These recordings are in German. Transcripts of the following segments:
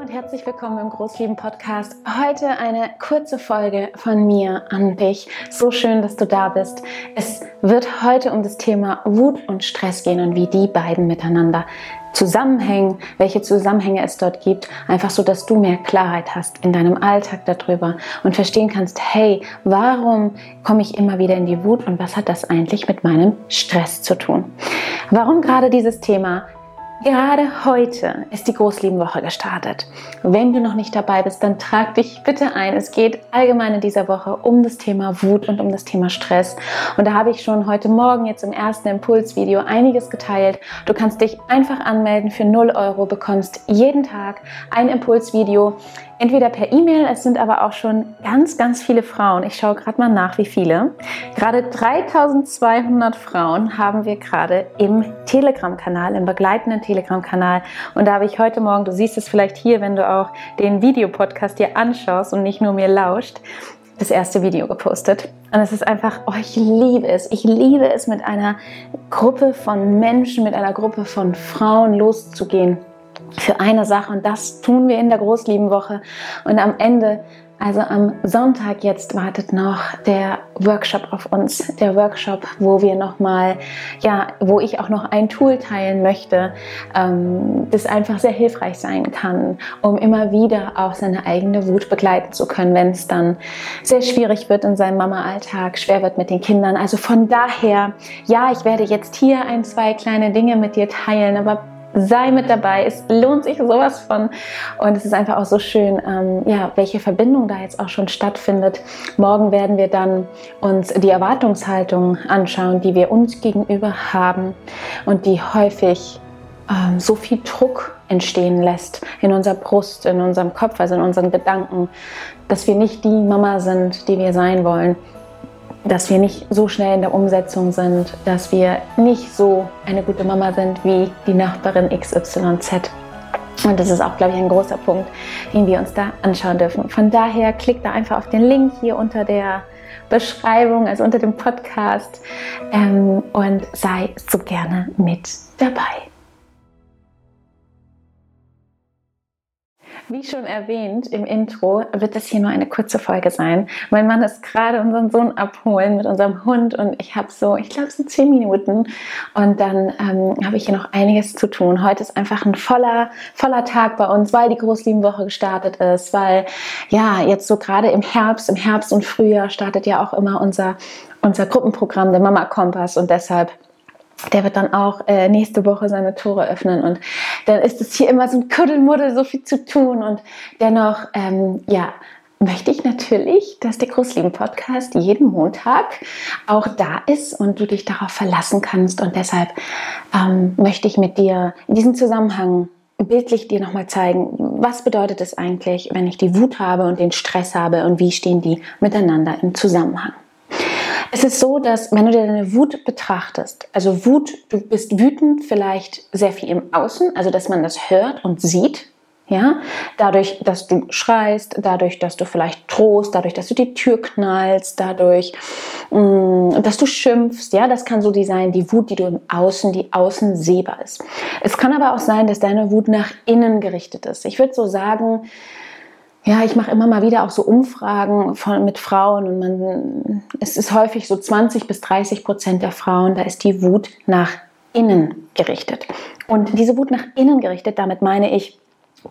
Und herzlich willkommen im Großlieben Podcast. Heute eine kurze Folge von mir an dich. So schön, dass du da bist. Es wird heute um das Thema Wut und Stress gehen und wie die beiden miteinander zusammenhängen, welche Zusammenhänge es dort gibt, einfach so, dass du mehr Klarheit hast in deinem Alltag darüber und verstehen kannst, hey, warum komme ich immer wieder in die Wut und was hat das eigentlich mit meinem Stress zu tun? Warum gerade dieses Thema? Gerade heute ist die Großliebenwoche gestartet. Wenn du noch nicht dabei bist, dann trag dich bitte ein. Es geht allgemein in dieser Woche um das Thema Wut und um das Thema Stress. Und da habe ich schon heute Morgen jetzt im ersten Impulsvideo einiges geteilt. Du kannst dich einfach anmelden für 0 Euro, bekommst jeden Tag ein Impulsvideo entweder per E-Mail, es sind aber auch schon ganz, ganz viele Frauen. Ich schaue gerade mal nach, wie viele. Gerade 3200 Frauen haben wir gerade im Telegram-Kanal, im begleitenden Telegram-Kanal. Und da habe ich heute Morgen, du siehst es vielleicht hier, wenn du auch den Videopodcast dir anschaust und nicht nur mir lauscht, das erste Video gepostet. Und es ist einfach, oh, ich liebe es. Ich liebe es, mit einer Gruppe von Menschen, mit einer Gruppe von Frauen loszugehen für eine Sache und das tun wir in der Großliebenwoche und am Ende also am Sonntag jetzt wartet noch der Workshop auf uns, der Workshop, wo wir noch mal, ja, wo ich auch noch ein Tool teilen möchte, ähm, das einfach sehr hilfreich sein kann, um immer wieder auch seine eigene Wut begleiten zu können, wenn es dann sehr schwierig wird in seinem Mama-Alltag, schwer wird mit den Kindern. Also von daher, ja, ich werde jetzt hier ein, zwei kleine Dinge mit dir teilen, aber sei mit dabei. Es lohnt sich sowas von. Und es ist einfach auch so schön, ähm, ja, welche Verbindung da jetzt auch schon stattfindet. Morgen werden wir dann uns die Erwartungshaltung anschauen, die wir uns gegenüber haben und die häufig ähm, so viel Druck entstehen lässt in unserer Brust, in unserem Kopf, also in unseren Gedanken, dass wir nicht die Mama sind, die wir sein wollen dass wir nicht so schnell in der Umsetzung sind, dass wir nicht so eine gute Mama sind wie die Nachbarin XYZ. Und das ist auch, glaube ich, ein großer Punkt, den wir uns da anschauen dürfen. Von daher klick da einfach auf den Link hier unter der Beschreibung, also unter dem Podcast ähm, und sei so gerne mit dabei. Wie schon erwähnt im Intro, wird das hier nur eine kurze Folge sein. Mein Mann ist gerade unseren Sohn abholen mit unserem Hund und ich habe so, ich glaube, es sind zehn Minuten und dann ähm, habe ich hier noch einiges zu tun. Heute ist einfach ein voller, voller Tag bei uns, weil die Großliebenwoche gestartet ist, weil ja, jetzt so gerade im Herbst, im Herbst und Frühjahr startet ja auch immer unser, unser Gruppenprogramm, der Mama Kompass und deshalb der wird dann auch äh, nächste Woche seine Tore öffnen und dann ist es hier immer so ein Kuddelmuddel, so viel zu tun und dennoch, ähm, ja, möchte ich natürlich, dass der Großlieben-Podcast jeden Montag auch da ist und du dich darauf verlassen kannst und deshalb ähm, möchte ich mit dir in diesem Zusammenhang bildlich dir nochmal zeigen, was bedeutet es eigentlich, wenn ich die Wut habe und den Stress habe und wie stehen die miteinander im Zusammenhang. Es ist so, dass wenn du dir deine Wut betrachtest, also Wut, du bist wütend vielleicht sehr viel im Außen, also dass man das hört und sieht, ja, dadurch, dass du schreist, dadurch, dass du vielleicht drohst, dadurch, dass du die Tür knallst, dadurch, mm, dass du schimpfst, ja, das kann so die sein, die Wut, die du im Außen, die außen sehbar ist. Es kann aber auch sein, dass deine Wut nach innen gerichtet ist. Ich würde so sagen, ja, ich mache immer mal wieder auch so Umfragen von, mit Frauen und man, es ist häufig so 20 bis 30 Prozent der Frauen, da ist die Wut nach innen gerichtet. Und diese Wut nach innen gerichtet, damit meine ich,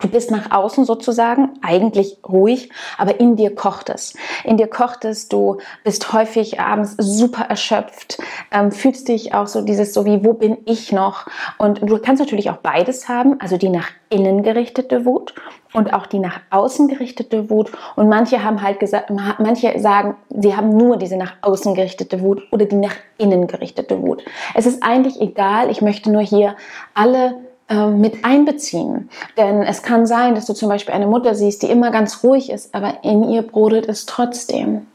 Du bist nach außen sozusagen eigentlich ruhig, aber in dir kocht es. In dir kocht es, du bist häufig abends super erschöpft, ähm, fühlst dich auch so dieses so wie, wo bin ich noch? Und du kannst natürlich auch beides haben, also die nach innen gerichtete Wut und auch die nach außen gerichtete Wut. Und manche haben halt gesagt, manche sagen, sie haben nur diese nach außen gerichtete Wut oder die nach innen gerichtete Wut. Es ist eigentlich egal, ich möchte nur hier alle mit einbeziehen. Denn es kann sein, dass du zum Beispiel eine Mutter siehst, die immer ganz ruhig ist, aber in ihr brodelt es trotzdem.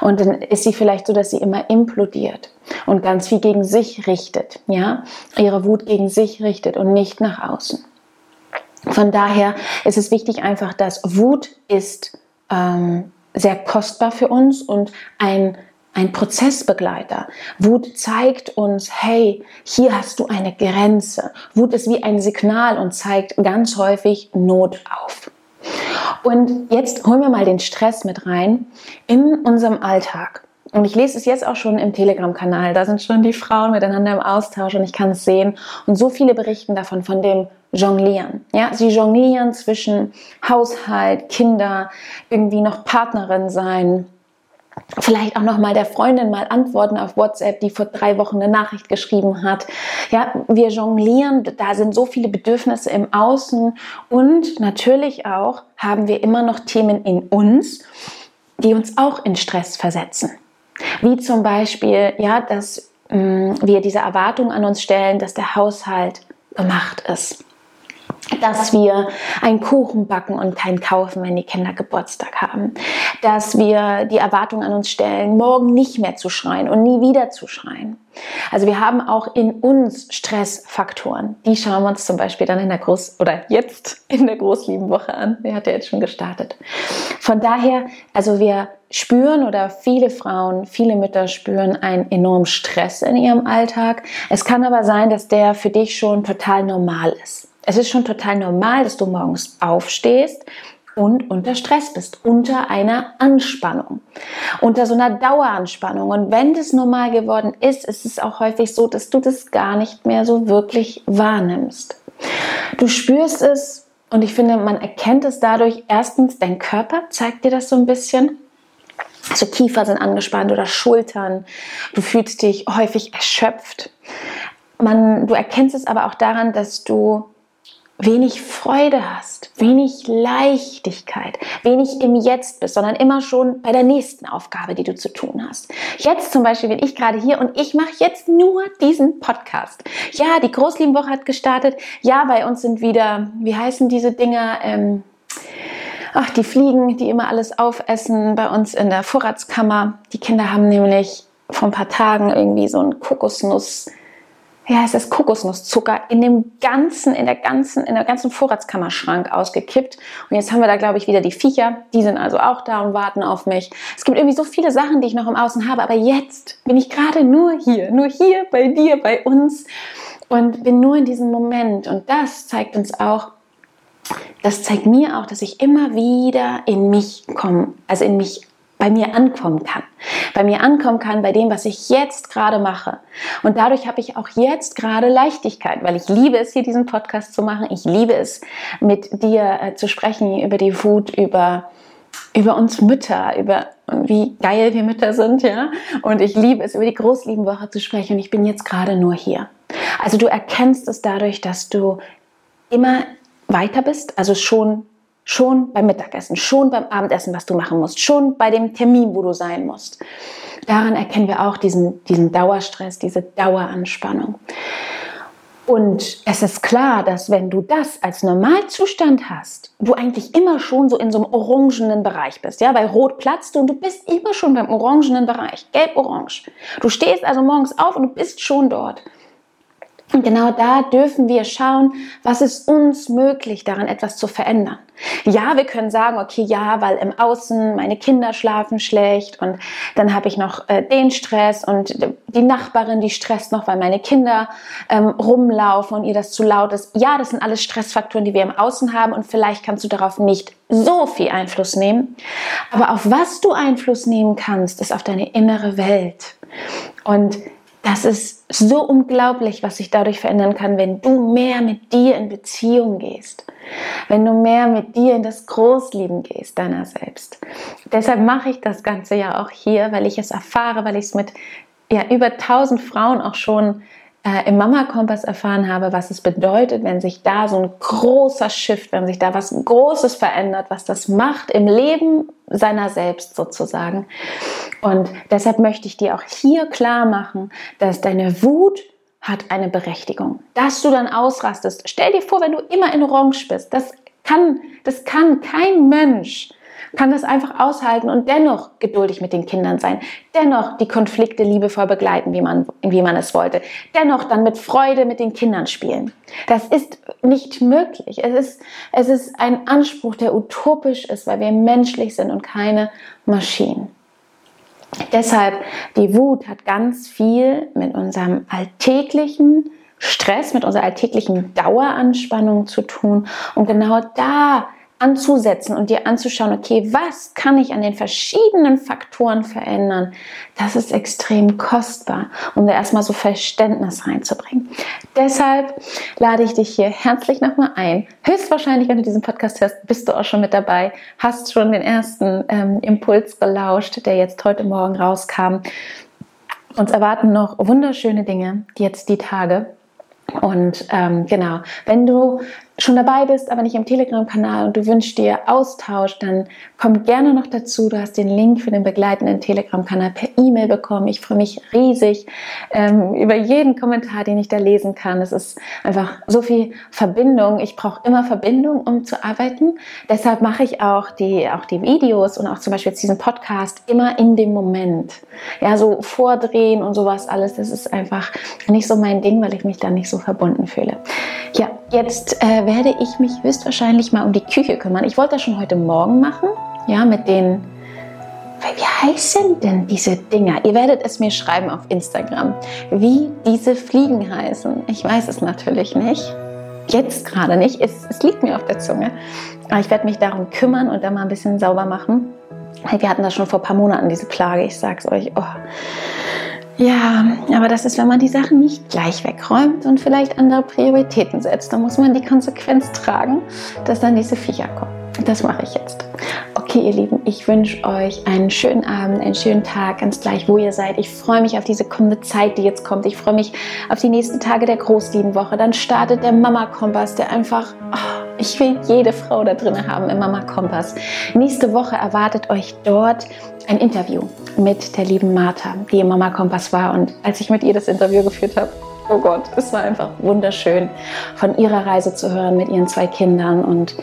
Und dann ist sie vielleicht so, dass sie immer implodiert und ganz viel gegen sich richtet, ja, ihre Wut gegen sich richtet und nicht nach außen. Von daher ist es wichtig einfach, dass Wut ist ähm, sehr kostbar für uns und ein ein Prozessbegleiter. Wut zeigt uns, hey, hier hast du eine Grenze. Wut ist wie ein Signal und zeigt ganz häufig Not auf. Und jetzt holen wir mal den Stress mit rein in unserem Alltag. Und ich lese es jetzt auch schon im Telegram-Kanal. Da sind schon die Frauen miteinander im Austausch und ich kann es sehen. Und so viele berichten davon, von dem Jonglieren. Ja, sie jonglieren zwischen Haushalt, Kinder, irgendwie noch Partnerin sein, vielleicht auch noch mal der Freundin mal antworten auf WhatsApp, die vor drei Wochen eine Nachricht geschrieben hat. Ja, wir jonglieren, da sind so viele Bedürfnisse im Außen und natürlich auch haben wir immer noch Themen in uns, die uns auch in Stress versetzen. Wie zum Beispiel, ja, dass mh, mm, wir diese Erwartung an uns stellen, dass der Haushalt gemacht ist dass wir einen Kuchen backen und keinen kaufen, wenn die Kinder Geburtstag haben. Dass wir die Erwartung an uns stellen, morgen nicht mehr zu schreien und nie wieder zu schreien. Also wir haben auch in uns Stressfaktoren. Die schauen wir uns zum Beispiel dann in der Groß- oder jetzt in der Großliebenwoche an. Der hat ja jetzt schon gestartet. Von daher, also wir spüren oder viele Frauen, viele Mütter spüren einen enormen Stress in ihrem Alltag. Es kann aber sein, dass der für dich schon total normal ist. Es ist schon total normal, dass du morgens aufstehst und unter Stress bist, unter einer Anspannung, unter so einer Daueranspannung. Und wenn das normal geworden ist, ist es auch häufig so, dass du das gar nicht mehr so wirklich wahrnimmst. Du spürst es und ich finde, man erkennt es dadurch. Erstens, dein Körper zeigt dir das so ein bisschen. Also Kiefer sind angespannt oder Schultern. Du fühlst dich häufig erschöpft. Man, du erkennst es aber auch daran, dass du wenig Freude hast, wenig Leichtigkeit, wenig im Jetzt bist, sondern immer schon bei der nächsten Aufgabe, die du zu tun hast. Jetzt zum Beispiel bin ich gerade hier und ich mache jetzt nur diesen Podcast. Ja, die Großliebenwoche hat gestartet. Ja, bei uns sind wieder, wie heißen diese Dinger? Ähm, ach, die Fliegen, die immer alles aufessen bei uns in der Vorratskammer. Die Kinder haben nämlich vor ein paar Tagen irgendwie so ein Kokosnuss ja, es ist Kokosnusszucker in dem ganzen, in der ganzen, in der ganzen Vorratskammerschrank ausgekippt. Und jetzt haben wir da, glaube ich, wieder die Viecher. Die sind also auch da und warten auf mich. Es gibt irgendwie so viele Sachen, die ich noch im Außen habe. Aber jetzt bin ich gerade nur hier, nur hier bei dir, bei uns und bin nur in diesem Moment. Und das zeigt uns auch, das zeigt mir auch, dass ich immer wieder in mich komme, also in mich bei mir ankommen kann. Bei mir ankommen kann bei dem, was ich jetzt gerade mache. Und dadurch habe ich auch jetzt gerade Leichtigkeit, weil ich liebe es, hier diesen Podcast zu machen. Ich liebe es, mit dir äh, zu sprechen über die Wut, über, über uns Mütter, über wie geil wir Mütter sind, ja. Und ich liebe es, über die Großliebenwoche zu sprechen. Und ich bin jetzt gerade nur hier. Also du erkennst es dadurch, dass du immer weiter bist, also schon Schon beim Mittagessen, schon beim Abendessen, was du machen musst, schon bei dem Termin, wo du sein musst. Daran erkennen wir auch diesen, diesen Dauerstress, diese Daueranspannung. Und es ist klar, dass wenn du das als Normalzustand hast, du eigentlich immer schon so in so einem orangenen Bereich bist. Ja, bei Rot platzt du und du bist immer schon beim orangenen Bereich, gelb-orange. Du stehst also morgens auf und du bist schon dort. Und genau da dürfen wir schauen, was ist uns möglich, daran etwas zu verändern. Ja, wir können sagen, okay, ja, weil im Außen meine Kinder schlafen schlecht und dann habe ich noch äh, den Stress und die Nachbarin, die stresst noch, weil meine Kinder ähm, rumlaufen und ihr das zu laut ist. Ja, das sind alles Stressfaktoren, die wir im Außen haben und vielleicht kannst du darauf nicht so viel Einfluss nehmen. Aber auf was du Einfluss nehmen kannst, ist auf deine innere Welt. Und das ist so unglaublich, was sich dadurch verändern kann, wenn du mehr mit dir in Beziehung gehst, wenn du mehr mit dir in das Großlieben gehst, deiner selbst. Deshalb mache ich das Ganze ja auch hier, weil ich es erfahre, weil ich es mit ja, über tausend Frauen auch schon äh, im Mama-Kompass erfahren habe, was es bedeutet, wenn sich da so ein großer Shift, wenn sich da was Großes verändert, was das macht im Leben seiner selbst sozusagen. Und deshalb möchte ich dir auch hier klar machen, dass deine Wut hat eine Berechtigung. Dass du dann ausrastest. Stell dir vor, wenn du immer in Orange bist. Das kann, das kann kein Mensch kann das einfach aushalten und dennoch geduldig mit den Kindern sein, dennoch die Konflikte liebevoll begleiten, wie man, wie man es wollte, dennoch dann mit Freude mit den Kindern spielen. Das ist nicht möglich. Es ist, es ist ein Anspruch, der utopisch ist, weil wir menschlich sind und keine Maschinen. Deshalb, die Wut hat ganz viel mit unserem alltäglichen Stress, mit unserer alltäglichen Daueranspannung zu tun. Und genau da anzusetzen und dir anzuschauen, okay, was kann ich an den verschiedenen Faktoren verändern, das ist extrem kostbar, um da erstmal so Verständnis reinzubringen. Deshalb lade ich dich hier herzlich nochmal ein. Höchstwahrscheinlich, wenn du diesen Podcast hörst, bist du auch schon mit dabei, hast schon den ersten ähm, Impuls gelauscht, der jetzt heute Morgen rauskam. Uns erwarten noch wunderschöne Dinge jetzt die Tage. Und ähm, genau, wenn du schon dabei bist, aber nicht im Telegram-Kanal und du wünschst dir Austausch, dann komm gerne noch dazu. Du hast den Link für den begleitenden Telegram-Kanal per E-Mail bekommen. Ich freue mich riesig ähm, über jeden Kommentar, den ich da lesen kann. Es ist einfach so viel Verbindung. Ich brauche immer Verbindung, um zu arbeiten. Deshalb mache ich auch die, auch die Videos und auch zum Beispiel jetzt diesen Podcast immer in dem Moment. Ja, so vordrehen und sowas alles, das ist einfach nicht so mein Ding, weil ich mich da nicht so verbunden fühle. Ja, jetzt äh, werde ich mich höchstwahrscheinlich mal um die Küche kümmern. Ich wollte das schon heute Morgen machen, ja, mit den, wie heißen denn diese Dinger? Ihr werdet es mir schreiben auf Instagram, wie diese Fliegen heißen. Ich weiß es natürlich nicht. Jetzt gerade nicht. Es, es liegt mir auf der Zunge. Aber ich werde mich darum kümmern und dann mal ein bisschen sauber machen. Wir hatten das schon vor ein paar Monaten, diese Plage. Ich sag's euch. Oh. Ja, aber das ist, wenn man die Sachen nicht gleich wegräumt und vielleicht andere Prioritäten setzt. Dann muss man die Konsequenz tragen, dass dann diese Viecher kommen. Das mache ich jetzt. Okay, ihr Lieben, ich wünsche euch einen schönen Abend, einen schönen Tag, ganz gleich, wo ihr seid. Ich freue mich auf diese kommende Zeit, die jetzt kommt. Ich freue mich auf die nächsten Tage der Großliebenwoche. Dann startet der Mama-Kompass, der einfach, oh, ich will jede Frau da drin haben im Mama-Kompass. Nächste Woche erwartet euch dort ein Interview mit der lieben Martha, die im Mama Kompass war. Und als ich mit ihr das Interview geführt habe, oh Gott, es war einfach wunderschön, von ihrer Reise zu hören mit ihren zwei Kindern. Und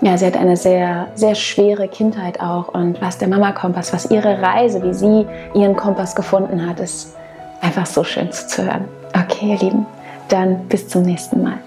ja, sie hat eine sehr, sehr schwere Kindheit auch. Und was der Mama Kompass, was ihre Reise, wie sie ihren Kompass gefunden hat, ist einfach so schön zu hören. Okay, ihr Lieben, dann bis zum nächsten Mal.